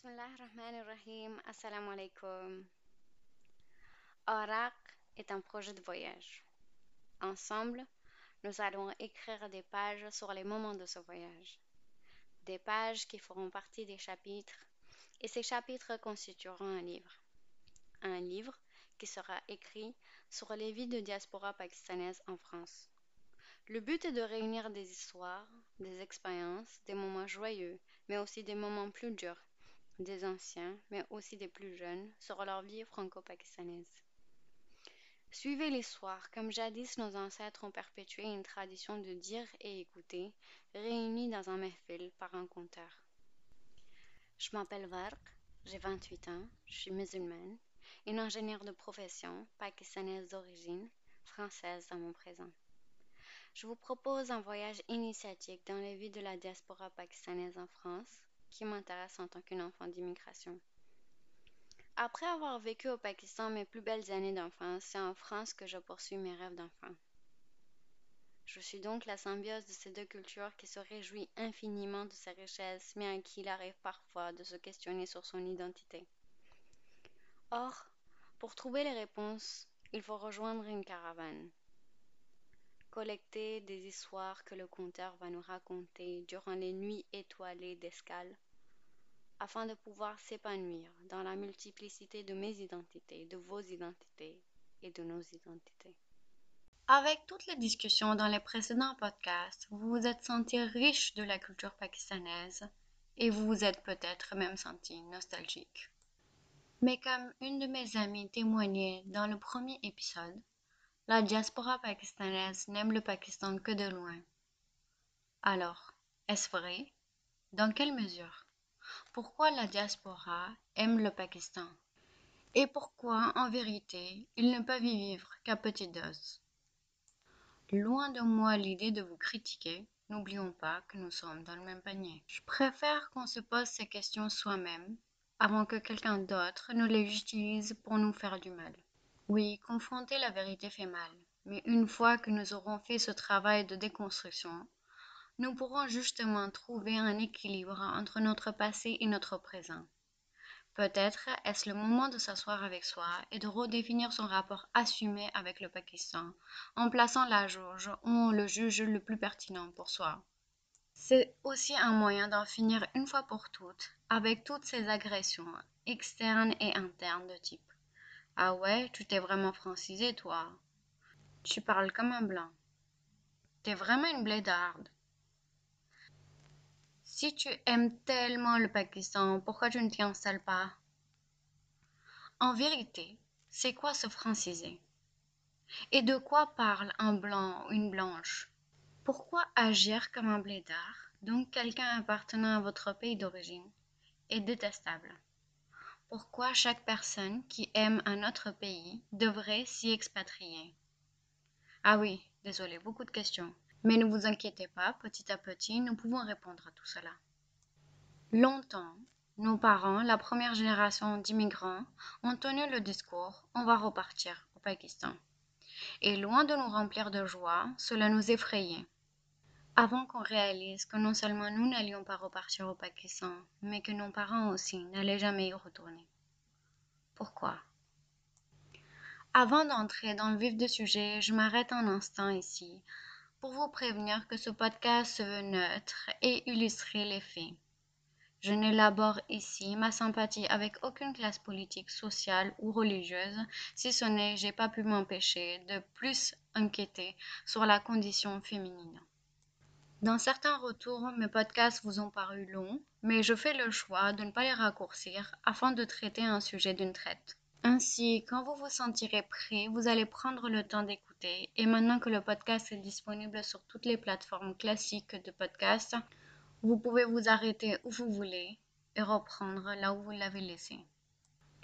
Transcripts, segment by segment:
Bismillah ar-Rahman ar-Rahim. Assalamu alaikum. Arak est un projet de voyage. Ensemble, nous allons écrire des pages sur les moments de ce voyage. Des pages qui feront partie des chapitres, et ces chapitres constitueront un livre. Un livre qui sera écrit sur les vies de diaspora pakistanaise en France. Le but est de réunir des histoires, des expériences, des moments joyeux, mais aussi des moments plus durs, des anciens, mais aussi des plus jeunes, sur leur vie franco-pakistanaise. Suivez l'histoire, comme jadis nos ancêtres ont perpétué une tradition de dire et écouter, réunis dans un mehfil par un conteur. Je m'appelle Varq, j'ai 28 ans, je suis musulmane, une ingénieure de profession, pakistanaise d'origine, française dans mon présent. Je vous propose un voyage initiatique dans les vies de la diaspora pakistanaise en France, qui m'intéresse en tant qu'une enfant d'immigration. Après avoir vécu au Pakistan mes plus belles années d'enfance, c'est en France que je poursuis mes rêves d'enfant. Je suis donc la symbiose de ces deux cultures qui se réjouit infiniment de ses richesses, mais à qui il arrive parfois de se questionner sur son identité. Or, pour trouver les réponses, il faut rejoindre une caravane. Collecter des histoires que le conteur va nous raconter durant les nuits étoilées d'escale, afin de pouvoir s'épanouir dans la multiplicité de mes identités, de vos identités et de nos identités. Avec toutes les discussions dans les précédents podcasts, vous vous êtes senti riche de la culture pakistanaise et vous vous êtes peut-être même senti nostalgique. Mais comme une de mes amies témoignait dans le premier épisode, la diaspora pakistanaise n'aime le Pakistan que de loin. Alors, est-ce vrai? Dans quelle mesure? Pourquoi la diaspora aime le Pakistan? Et pourquoi, en vérité, ils ne peuvent y vivre qu'à petite dose? Loin de moi l'idée de vous critiquer, n'oublions pas que nous sommes dans le même panier. Je préfère qu'on se pose ces questions soi-même avant que quelqu'un d'autre ne les utilise pour nous faire du mal. Oui, confronter la vérité fait mal, mais une fois que nous aurons fait ce travail de déconstruction, nous pourrons justement trouver un équilibre entre notre passé et notre présent. Peut-être est-ce le moment de s'asseoir avec soi et de redéfinir son rapport assumé avec le Pakistan, en plaçant la jauge où on le juge le plus pertinent pour soi. C'est aussi un moyen d'en finir une fois pour toutes avec toutes ces agressions externes et internes de type ah ouais, tu t'es vraiment francisé, toi. Tu parles comme un blanc. T'es vraiment une blédarde. Si tu aimes tellement le Pakistan, pourquoi tu ne t'y installes pas? En vérité, c'est quoi se franciser? Et de quoi parle un blanc ou une blanche? Pourquoi agir comme un blédard, donc quelqu'un appartenant à votre pays d'origine, est détestable? Pourquoi chaque personne qui aime un autre pays devrait s'y expatrier? Ah oui, désolé, beaucoup de questions. Mais ne vous inquiétez pas, petit à petit, nous pouvons répondre à tout cela. Longtemps, nos parents, la première génération d'immigrants, ont tenu le discours on va repartir au Pakistan. Et loin de nous remplir de joie, cela nous effrayait. Avant qu'on réalise que non seulement nous n'allions pas repartir au Pakistan, mais que nos parents aussi n'allaient jamais y retourner. Pourquoi? Avant d'entrer dans le vif du sujet, je m'arrête un instant ici pour vous prévenir que ce podcast se veut neutre et illustrer les faits. Je n'élabore ici ma sympathie avec aucune classe politique, sociale ou religieuse, si ce n'est j'ai pas pu m'empêcher de plus inquiéter sur la condition féminine. Dans certains retours, mes podcasts vous ont paru longs, mais je fais le choix de ne pas les raccourcir afin de traiter un sujet d'une traite. Ainsi, quand vous vous sentirez prêt, vous allez prendre le temps d'écouter. Et maintenant que le podcast est disponible sur toutes les plateformes classiques de podcast, vous pouvez vous arrêter où vous voulez et reprendre là où vous l'avez laissé.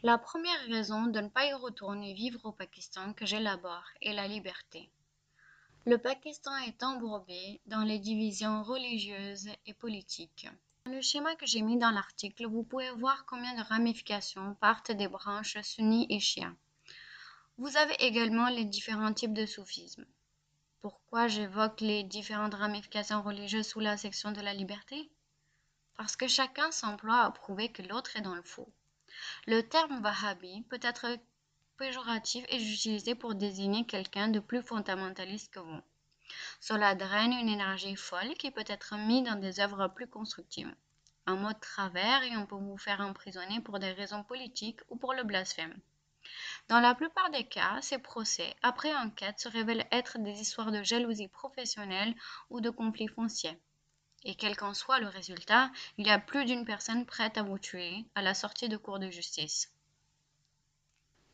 La première raison de ne pas y retourner vivre au Pakistan que j'élabore est la liberté. Le Pakistan est embourbé dans les divisions religieuses et politiques. Dans le schéma que j'ai mis dans l'article, vous pouvez voir combien de ramifications partent des branches sunnies et chiites. Vous avez également les différents types de soufisme. Pourquoi j'évoque les différentes ramifications religieuses sous la section de la liberté? Parce que chacun s'emploie à prouver que l'autre est dans le faux. Le terme wahhabi peut être péjoratif et utilisé pour désigner quelqu'un de plus fondamentaliste que vous. Cela draine une énergie folle qui peut être mise dans des œuvres plus constructives. Un mot de travers et on peut vous faire emprisonner pour des raisons politiques ou pour le blasphème. Dans la plupart des cas, ces procès, après enquête, se révèlent être des histoires de jalousie professionnelle ou de conflits fonciers. Et quel qu'en soit le résultat, il y a plus d'une personne prête à vous tuer à la sortie de cours de justice.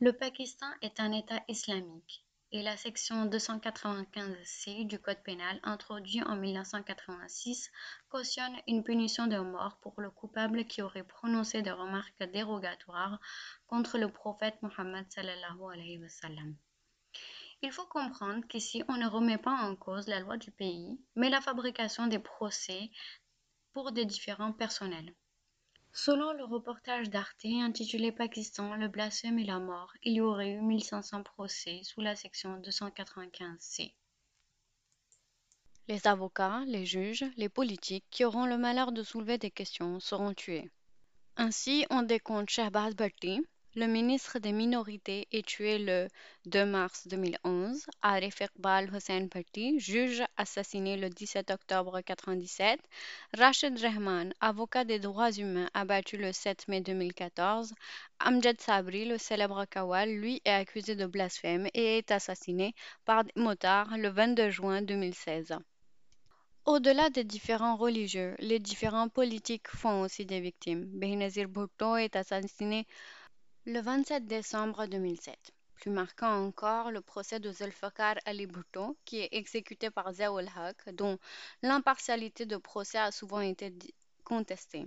Le Pakistan est un État islamique et la section 295C du Code pénal, introduit en 1986, cautionne une punition de mort pour le coupable qui aurait prononcé des remarques dérogatoires contre le prophète Mohammed Il faut comprendre qu'ici, on ne remet pas en cause la loi du pays, mais la fabrication des procès pour des différents personnels. Selon le reportage d'Arte intitulé Pakistan, le blasphème et la mort, il y aurait eu 1500 procès sous la section 295C. Les avocats, les juges, les politiques qui auront le malheur de soulever des questions seront tués. Ainsi, on décompte Shahbaz Bhatti, le ministre des Minorités est tué le 2 mars 2011. Arif Iqbal Hussein Bhatti, juge assassiné le 17 octobre 1997. Rachid Rehman, avocat des droits humains, abattu le 7 mai 2014. Amjad Sabri, le célèbre Kawal, lui est accusé de blasphème et est assassiné par des motards le 22 juin 2016. Au-delà des différents religieux, les différents politiques font aussi des victimes. Benazir Bhutto est assassiné le 27 décembre 2007. Plus marquant encore, le procès de Zulfikar Ali Bhutto, qui est exécuté par Zaoul Haq, dont l'impartialité de procès a souvent été contestée,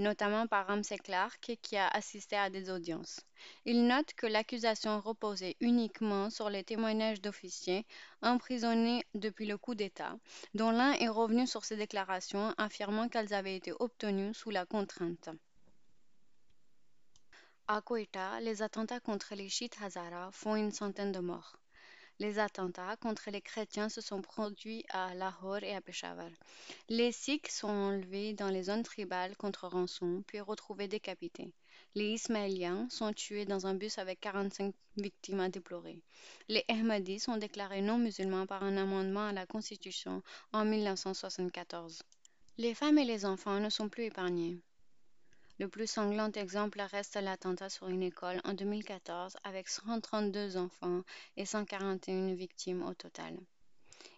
notamment par Ramsey Clark, qui a assisté à des audiences. Il note que l'accusation reposait uniquement sur les témoignages d'officiers emprisonnés depuis le coup d'État, dont l'un est revenu sur ses déclarations affirmant qu'elles avaient été obtenues sous la contrainte. À Quetta, les attentats contre les chiites Hazara font une centaine de morts. Les attentats contre les chrétiens se sont produits à Lahore et à Peshawar. Les Sikhs sont enlevés dans les zones tribales contre rançon, puis retrouvés décapités. Les Ismaéliens sont tués dans un bus avec 45 victimes à déplorer. Les Ahmadis sont déclarés non musulmans par un amendement à la Constitution en 1974. Les femmes et les enfants ne sont plus épargnés. Le plus sanglant exemple reste l'attentat sur une école en 2014 avec 132 enfants et 141 victimes au total.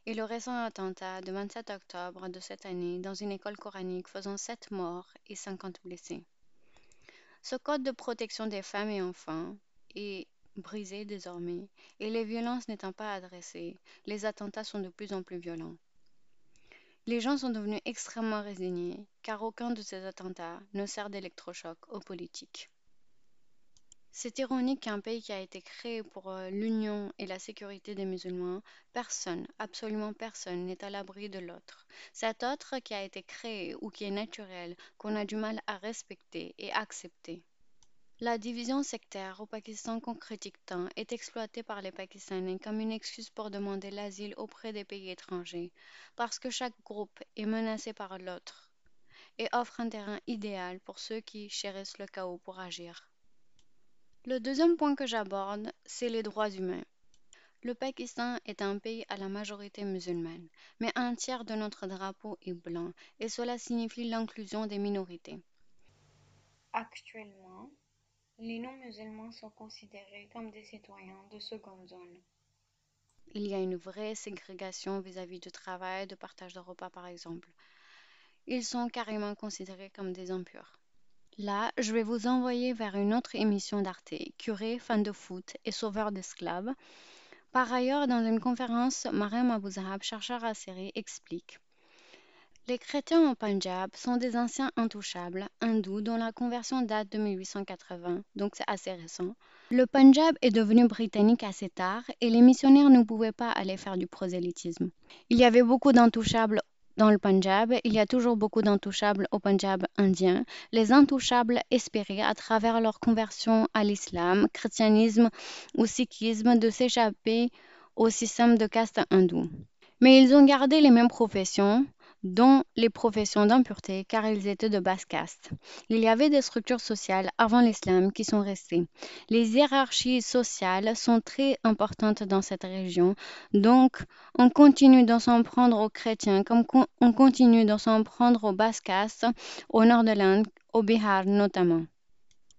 Et le récent attentat de 27 octobre de cette année dans une école coranique faisant 7 morts et 50 blessés. Ce code de protection des femmes et enfants est brisé désormais et les violences n'étant pas adressées, les attentats sont de plus en plus violents. Les gens sont devenus extrêmement résignés, car aucun de ces attentats ne sert d'électrochoc aux politiques. C'est ironique qu'un pays qui a été créé pour euh, l'union et la sécurité des musulmans, personne, absolument personne, n'est à l'abri de l'autre. Cet autre qui a été créé ou qui est naturel, qu'on a du mal à respecter et accepter. La division sectaire au Pakistan tant est exploitée par les Pakistanais comme une excuse pour demander l'asile auprès des pays étrangers, parce que chaque groupe est menacé par l'autre et offre un terrain idéal pour ceux qui chérissent le chaos pour agir. Le deuxième point que j'aborde, c'est les droits humains. Le Pakistan est un pays à la majorité musulmane, mais un tiers de notre drapeau est blanc, et cela signifie l'inclusion des minorités. Actuellement, les non-musulmans sont considérés comme des citoyens de seconde zone. Il y a une vraie ségrégation vis-à-vis du travail, de partage de repas par exemple. Ils sont carrément considérés comme des impurs. Là, je vais vous envoyer vers une autre émission d'Arte, curé, fan de foot et sauveur d'esclaves. Par ailleurs, dans une conférence, Mariam Abouzahab, chercheur à série, explique les chrétiens au Pendjab sont des anciens intouchables, hindous, dont la conversion date de 1880, donc c'est assez récent. Le Pendjab est devenu britannique assez tard et les missionnaires ne pouvaient pas aller faire du prosélytisme. Il y avait beaucoup d'intouchables dans le Pendjab, il y a toujours beaucoup d'intouchables au Pendjab indien. Les intouchables espéraient, à travers leur conversion à l'islam, christianisme ou sikhisme, de s'échapper au système de caste hindou. Mais ils ont gardé les mêmes professions, dont les professions d'impureté car ils étaient de basse caste. Il y avait des structures sociales avant l'islam qui sont restées. Les hiérarchies sociales sont très importantes dans cette région, donc on continue d'en s'en prendre aux chrétiens comme on continue d'en s'en prendre aux basses castes au nord de l'Inde, au Bihar notamment.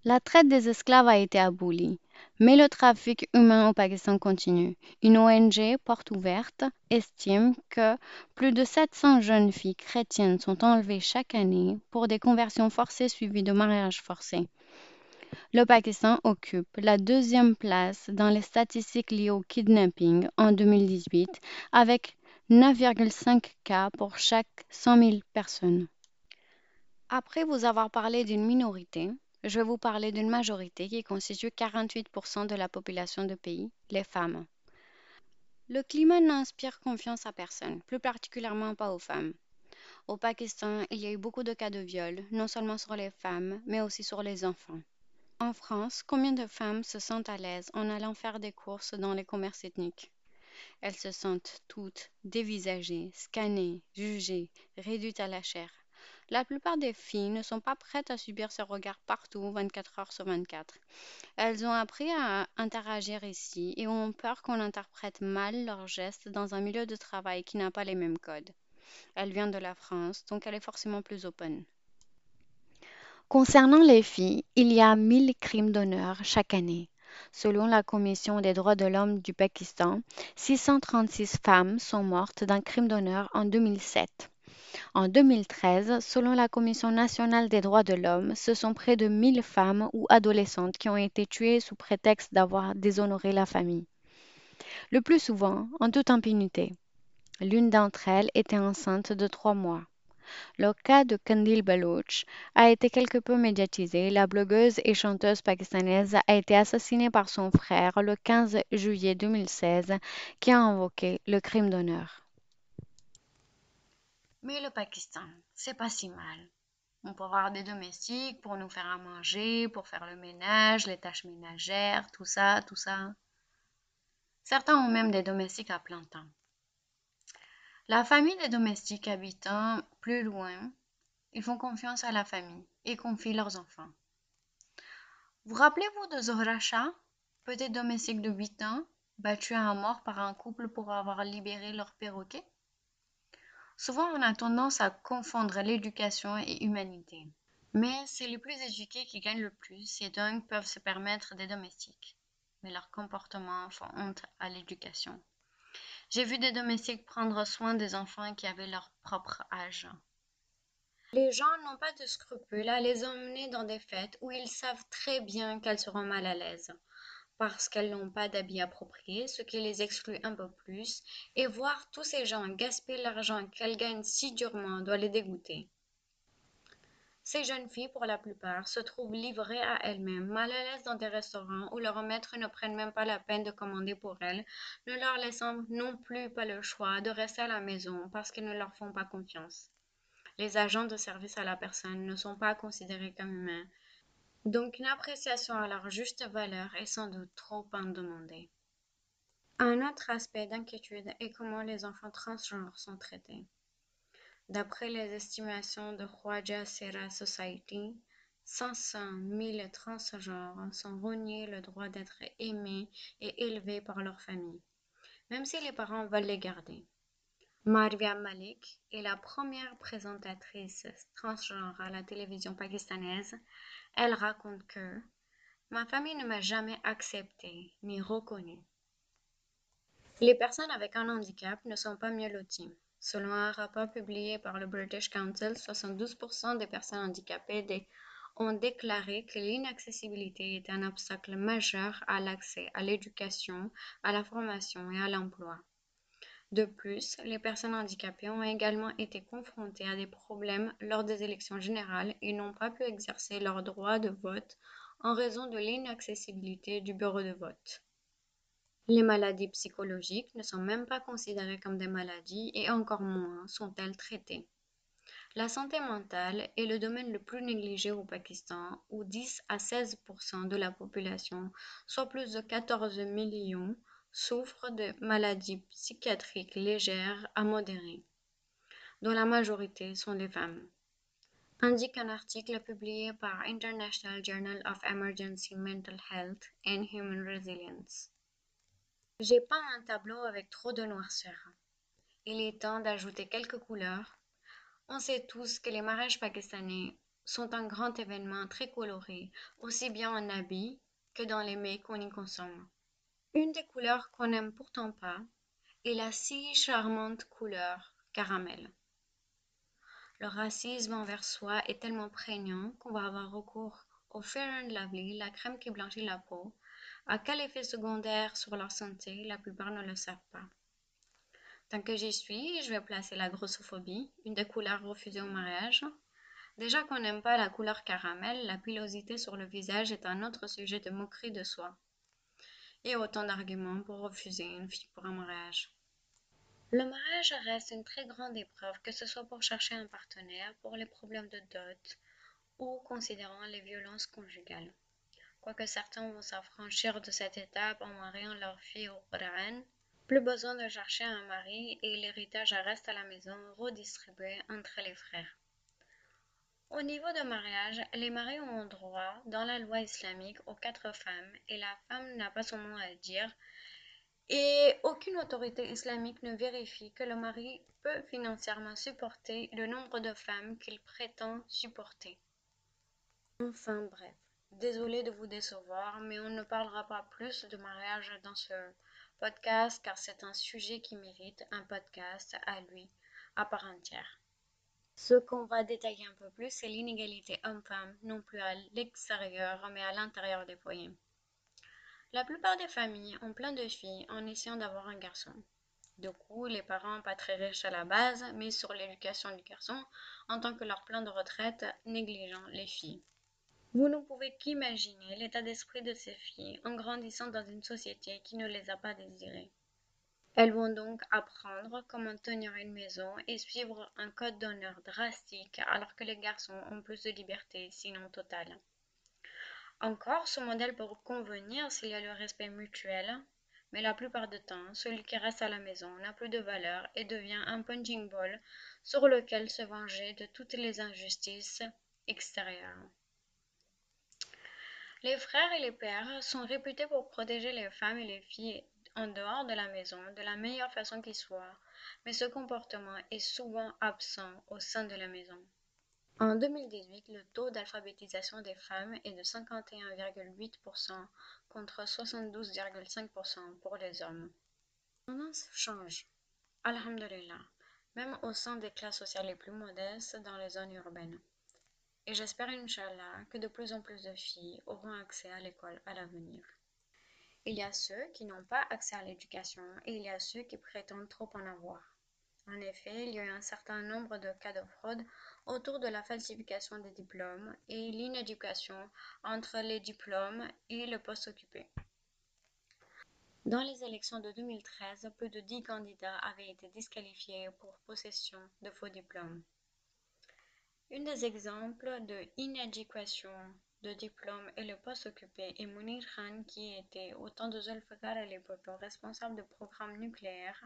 La traite des esclaves a été abolie, mais le trafic humain au Pakistan continue. Une ONG, Porte Ouverte, estime que plus de 700 jeunes filles chrétiennes sont enlevées chaque année pour des conversions forcées suivies de mariages forcés. Le Pakistan occupe la deuxième place dans les statistiques liées au kidnapping en 2018 avec 9,5 cas pour chaque 100 000 personnes. Après vous avoir parlé d'une minorité, je vais vous parler d'une majorité qui constitue 48% de la population du pays, les femmes. Le climat n'inspire confiance à personne, plus particulièrement pas aux femmes. Au Pakistan, il y a eu beaucoup de cas de viol, non seulement sur les femmes, mais aussi sur les enfants. En France, combien de femmes se sentent à l'aise en allant faire des courses dans les commerces ethniques? Elles se sentent toutes dévisagées, scannées, jugées, réduites à la chair. La plupart des filles ne sont pas prêtes à subir ce regard partout 24 heures sur 24. Elles ont appris à interagir ici et ont peur qu'on interprète mal leurs gestes dans un milieu de travail qui n'a pas les mêmes codes. Elle vient de la France, donc elle est forcément plus open. Concernant les filles, il y a 1000 crimes d'honneur chaque année. Selon la Commission des droits de l'homme du Pakistan, 636 femmes sont mortes d'un crime d'honneur en 2007. En 2013, selon la Commission nationale des droits de l'homme, ce sont près de 1000 femmes ou adolescentes qui ont été tuées sous prétexte d'avoir déshonoré la famille. Le plus souvent, en toute impunité. L'une d'entre elles était enceinte de trois mois. Le cas de Kandil Baloch a été quelque peu médiatisé. La blogueuse et chanteuse pakistanaise a été assassinée par son frère le 15 juillet 2016 qui a invoqué le crime d'honneur. Mais le Pakistan, c'est pas si mal. On peut avoir des domestiques pour nous faire à manger, pour faire le ménage, les tâches ménagères, tout ça, tout ça. Certains ont même des domestiques à plein temps. La famille des domestiques habitant plus loin, ils font confiance à la famille et confient leurs enfants. Vous rappelez-vous de Zohra Shah, petite domestique de 8 ans, battue à mort par un couple pour avoir libéré leur perroquet? Souvent, on a tendance à confondre l'éducation et humanité. Mais c'est les plus éduqués qui gagnent le plus et donc peuvent se permettre des domestiques. Mais leurs comportements font honte à l'éducation. J'ai vu des domestiques prendre soin des enfants qui avaient leur propre âge. Les gens n'ont pas de scrupules à les emmener dans des fêtes où ils savent très bien qu'elles seront mal à l'aise parce qu'elles n'ont pas d'habits appropriés, ce qui les exclut un peu plus, et voir tous ces gens gaspiller l'argent qu'elles gagnent si durement doit les dégoûter. Ces jeunes filles, pour la plupart, se trouvent livrées à elles-mêmes, mal à l'aise dans des restaurants où leurs maîtres ne prennent même pas la peine de commander pour elles, ne leur laissant non plus pas le choix de rester à la maison parce qu'ils ne leur font pas confiance. Les agents de service à la personne ne sont pas considérés comme humains, donc une appréciation à leur juste valeur est sans doute trop en demander. Un autre aspect d'inquiétude est comment les enfants transgenres sont traités. D'après les estimations de Khwaja Sera Society, 500 000 transgenres sont reniés le droit d'être aimés et élevés par leur famille, même si les parents veulent les garder. Marvia Malik est la première présentatrice transgenre à la télévision pakistanaise. Elle raconte que Ma famille ne m'a jamais acceptée ni reconnue. Les personnes avec un handicap ne sont pas mieux loties. Selon un rapport publié par le British Council, 72% des personnes handicapées ont déclaré que l'inaccessibilité est un obstacle majeur à l'accès à l'éducation, à la formation et à l'emploi. De plus, les personnes handicapées ont également été confrontées à des problèmes lors des élections générales et n'ont pas pu exercer leur droit de vote en raison de l'inaccessibilité du bureau de vote. Les maladies psychologiques ne sont même pas considérées comme des maladies et encore moins sont-elles traitées. La santé mentale est le domaine le plus négligé au Pakistan où 10 à 16% de la population, soit plus de 14 millions, souffrent de maladies psychiatriques légères à modérées. dont la majorité sont des femmes indique un article publié par International Journal of Emergency Mental Health and Human Resilience. J'ai pas un tableau avec trop de noirceur. Il est temps d'ajouter quelques couleurs. On sait tous que les mariages pakistanais sont un grand événement très coloré, aussi bien en habits que dans les mets qu'on y consomme. Une des couleurs qu'on n'aime pourtant pas est la si charmante couleur caramel. Le racisme envers soi est tellement prégnant qu'on va avoir recours au Fair and Lovely, la crème qui blanchit la peau. À quel effet secondaire sur leur santé, la plupart ne le savent pas. Tant que j'y suis, je vais placer la grossophobie, une des couleurs refusées au mariage. Déjà qu'on n'aime pas la couleur caramel, la pilosité sur le visage est un autre sujet de moquerie de soi. Et autant d'arguments pour refuser une fille pour un mariage. Le mariage reste une très grande épreuve, que ce soit pour chercher un partenaire, pour les problèmes de dot ou considérant les violences conjugales. Quoique certains vont s'affranchir de cette étape en mariant leur fille au Qur'an, plus besoin de chercher un mari et l'héritage reste à la maison redistribué entre les frères. Au niveau de mariage, les maris ont droit, dans la loi islamique, aux quatre femmes et la femme n'a pas son mot à dire et aucune autorité islamique ne vérifie que le mari peut financièrement supporter le nombre de femmes qu'il prétend supporter. Enfin bref, désolé de vous décevoir, mais on ne parlera pas plus de mariage dans ce podcast car c'est un sujet qui mérite un podcast à lui, à part entière. Ce qu'on va détailler un peu plus, c'est l'inégalité homme-femme, non plus à l'extérieur, mais à l'intérieur des foyers. La plupart des familles ont plein de filles en essayant d'avoir un garçon. Du coup, les parents pas très riches à la base, mais sur l'éducation du garçon en tant que leur plan de retraite négligeant les filles. Vous ne pouvez qu'imaginer l'état d'esprit de ces filles en grandissant dans une société qui ne les a pas désirées. Elles vont donc apprendre comment tenir une maison et suivre un code d'honneur drastique alors que les garçons ont plus de liberté, sinon totale. Encore, ce modèle peut convenir s'il y a le respect mutuel, mais la plupart du temps, celui qui reste à la maison n'a plus de valeur et devient un punching ball sur lequel se venger de toutes les injustices extérieures. Les frères et les pères sont réputés pour protéger les femmes et les filles en dehors de la maison de la meilleure façon qui soit, mais ce comportement est souvent absent au sein de la maison. En 2018, le taux d'alphabétisation des femmes est de 51,8% contre 72,5% pour les hommes. La tendance change. Alhamdulillah, même au sein des classes sociales les plus modestes dans les zones urbaines. Et j'espère, Inch'Allah, que de plus en plus de filles auront accès à l'école à l'avenir. Il y a ceux qui n'ont pas accès à l'éducation et il y a ceux qui prétendent trop en avoir. En effet, il y a eu un certain nombre de cas de fraude autour de la falsification des diplômes et l'inéducation entre les diplômes et le poste occupé. Dans les élections de 2013, plus de 10 candidats avaient été disqualifiés pour possession de faux diplômes. Un des exemples de inéducation de diplôme est le poste occupé et Mounir Khan qui était, au temps de Zulfikar à l'époque, responsable de programme nucléaire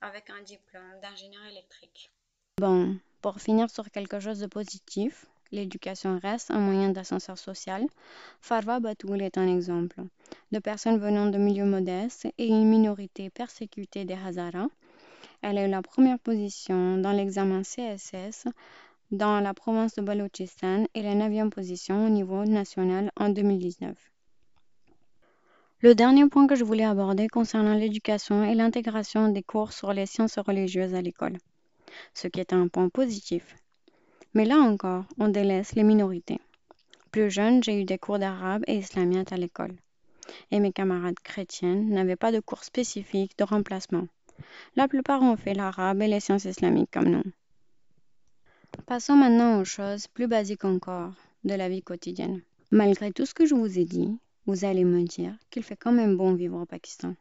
avec un diplôme d'ingénieur électrique. Bon, pour finir sur quelque chose de positif, l'éducation reste un moyen d'ascenseur social. Farwa Batoul est un exemple de personnes venant de milieux modestes et une minorité persécutée des Hazaras. Elle eu la première position dans l'examen CSS dans la province de Balochistan et la neuvième position au niveau national en 2019. Le dernier point que je voulais aborder concernant l'éducation est l'intégration des cours sur les sciences religieuses à l'école, ce qui est un point positif. Mais là encore, on délaisse les minorités. Plus jeune, j'ai eu des cours d'arabe et islamien à l'école. Et mes camarades chrétiennes n'avaient pas de cours spécifiques de remplacement. La plupart ont fait l'arabe et les sciences islamiques comme nous. Passons maintenant aux choses plus basiques encore de la vie quotidienne. Malgré tout ce que je vous ai dit, vous allez me dire qu'il fait quand même bon vivre au Pakistan.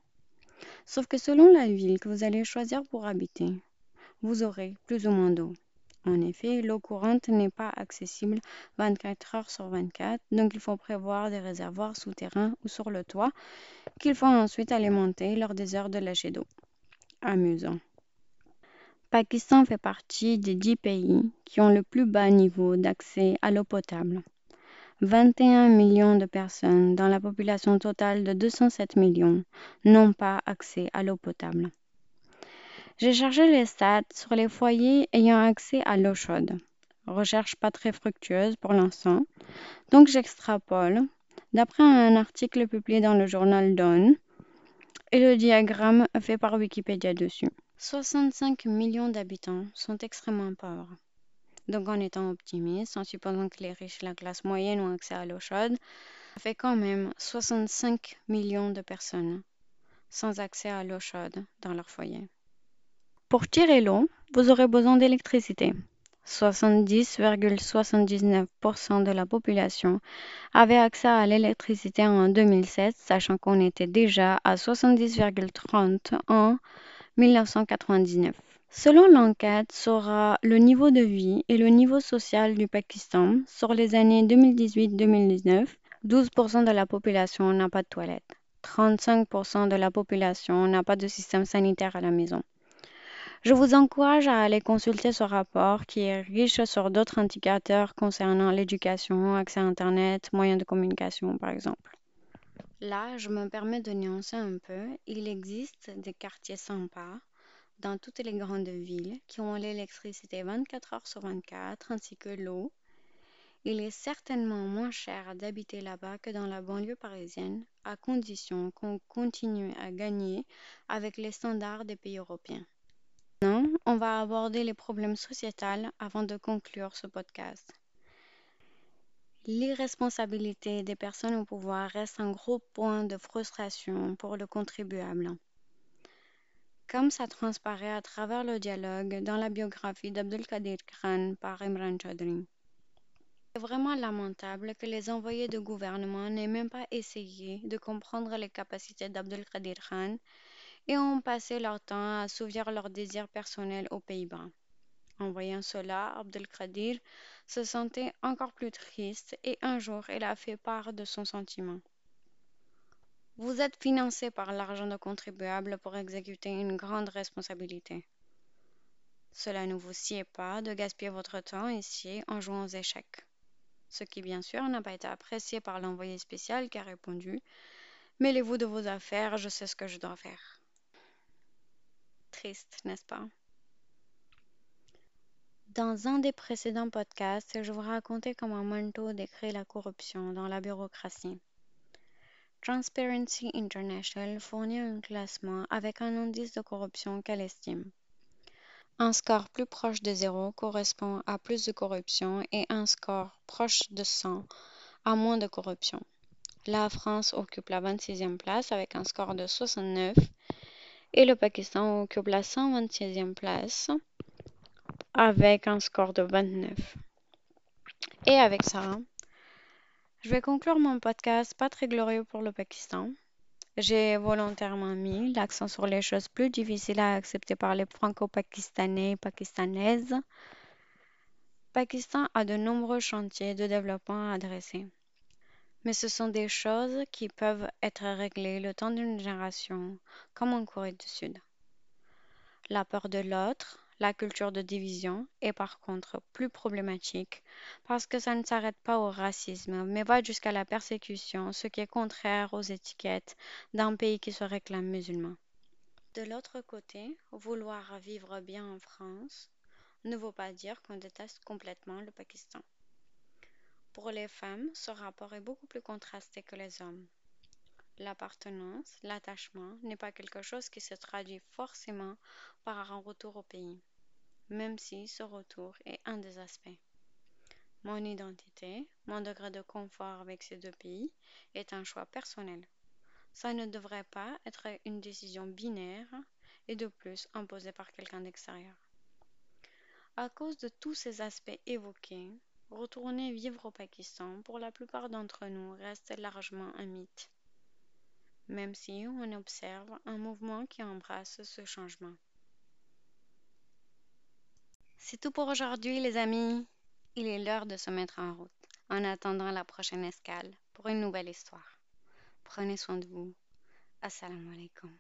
Sauf que selon la ville que vous allez choisir pour habiter, vous aurez plus ou moins d'eau. En effet, l'eau courante n'est pas accessible 24 heures sur 24, donc il faut prévoir des réservoirs souterrains ou sur le toit qu'il faut ensuite alimenter lors des heures de lâcher d'eau. Amusant. Pakistan fait partie des dix pays qui ont le plus bas niveau d'accès à l'eau potable. 21 millions de personnes dans la population totale de 207 millions n'ont pas accès à l'eau potable. J'ai chargé les stats sur les foyers ayant accès à l'eau chaude. Recherche pas très fructueuse pour l'instant, donc j'extrapole d'après un article publié dans le journal Dawn et le diagramme fait par Wikipédia dessus. 65 millions d'habitants sont extrêmement pauvres. Donc en étant optimiste, en supposant que les riches et la classe moyenne ont accès à l'eau chaude, ça fait quand même 65 millions de personnes sans accès à l'eau chaude dans leur foyer. Pour tirer l'eau, vous aurez besoin d'électricité. 70,79% de la population avait accès à l'électricité en 2007, sachant qu'on était déjà à 70,30 en 1999. Selon l'enquête sera le niveau de vie et le niveau social du Pakistan sur les années 2018-2019, 12% de la population n'a pas de toilette. 35% de la population n'a pas de système sanitaire à la maison. Je vous encourage à aller consulter ce rapport qui est riche sur d'autres indicateurs concernant l'éducation, accès à Internet, moyens de communication par exemple. Là, je me permets de nuancer un peu. Il existe des quartiers sympas dans toutes les grandes villes qui ont l'électricité 24 heures sur 24 ainsi que l'eau. Il est certainement moins cher d'habiter là-bas que dans la banlieue parisienne, à condition qu'on continue à gagner avec les standards des pays européens. Maintenant, on va aborder les problèmes sociétals avant de conclure ce podcast. L'irresponsabilité des personnes au pouvoir reste un gros point de frustration pour le contribuable. Comme ça transparaît à travers le dialogue dans la biographie d'Abdelkader Khan par Imran Chaudhry. C'est vraiment lamentable que les envoyés de gouvernement n'aient même pas essayé de comprendre les capacités d'Abdelkader Khan et ont passé leur temps à assouvir leurs désirs personnels aux Pays-Bas. En voyant cela, Abdelkadir se sentait encore plus triste et un jour il a fait part de son sentiment. Vous êtes financé par l'argent de contribuables pour exécuter une grande responsabilité. Cela ne vous sied pas de gaspiller votre temps ici en jouant aux échecs. Ce qui, bien sûr, n'a pas été apprécié par l'envoyé spécial qui a répondu Mêlez-vous de vos affaires, je sais ce que je dois faire. Triste, n'est-ce pas? Dans un des précédents podcasts, je vous racontais comment Manto décrit la corruption dans la bureaucratie. Transparency International fournit un classement avec un indice de corruption qu'elle estime. Un score plus proche de zéro correspond à plus de corruption et un score proche de 100 à moins de corruption. La France occupe la 26e place avec un score de 69 et le Pakistan occupe la 126e place avec un score de 29. Et avec ça, je vais conclure mon podcast pas très glorieux pour le Pakistan. J'ai volontairement mis l'accent sur les choses plus difficiles à accepter par les franco-pakistanais et pakistanaises. Pakistan a de nombreux chantiers de développement à adresser. Mais ce sont des choses qui peuvent être réglées le temps d'une génération, comme en Corée du Sud. La peur de l'autre, la culture de division est par contre plus problématique parce que ça ne s'arrête pas au racisme, mais va jusqu'à la persécution, ce qui est contraire aux étiquettes d'un pays qui se réclame musulman. De l'autre côté, vouloir vivre bien en France ne veut pas dire qu'on déteste complètement le Pakistan. Pour les femmes, ce rapport est beaucoup plus contrasté que les hommes. L'appartenance, l'attachement n'est pas quelque chose qui se traduit forcément par un retour au pays, même si ce retour est un des aspects. Mon identité, mon degré de confort avec ces deux pays est un choix personnel. Ça ne devrait pas être une décision binaire et de plus imposée par quelqu'un d'extérieur. À cause de tous ces aspects évoqués, retourner vivre au Pakistan pour la plupart d'entre nous reste largement un mythe même si on observe un mouvement qui embrasse ce changement. C'est tout pour aujourd'hui les amis. Il est l'heure de se mettre en route en attendant la prochaine escale pour une nouvelle histoire. Prenez soin de vous. Assalamu alaikum.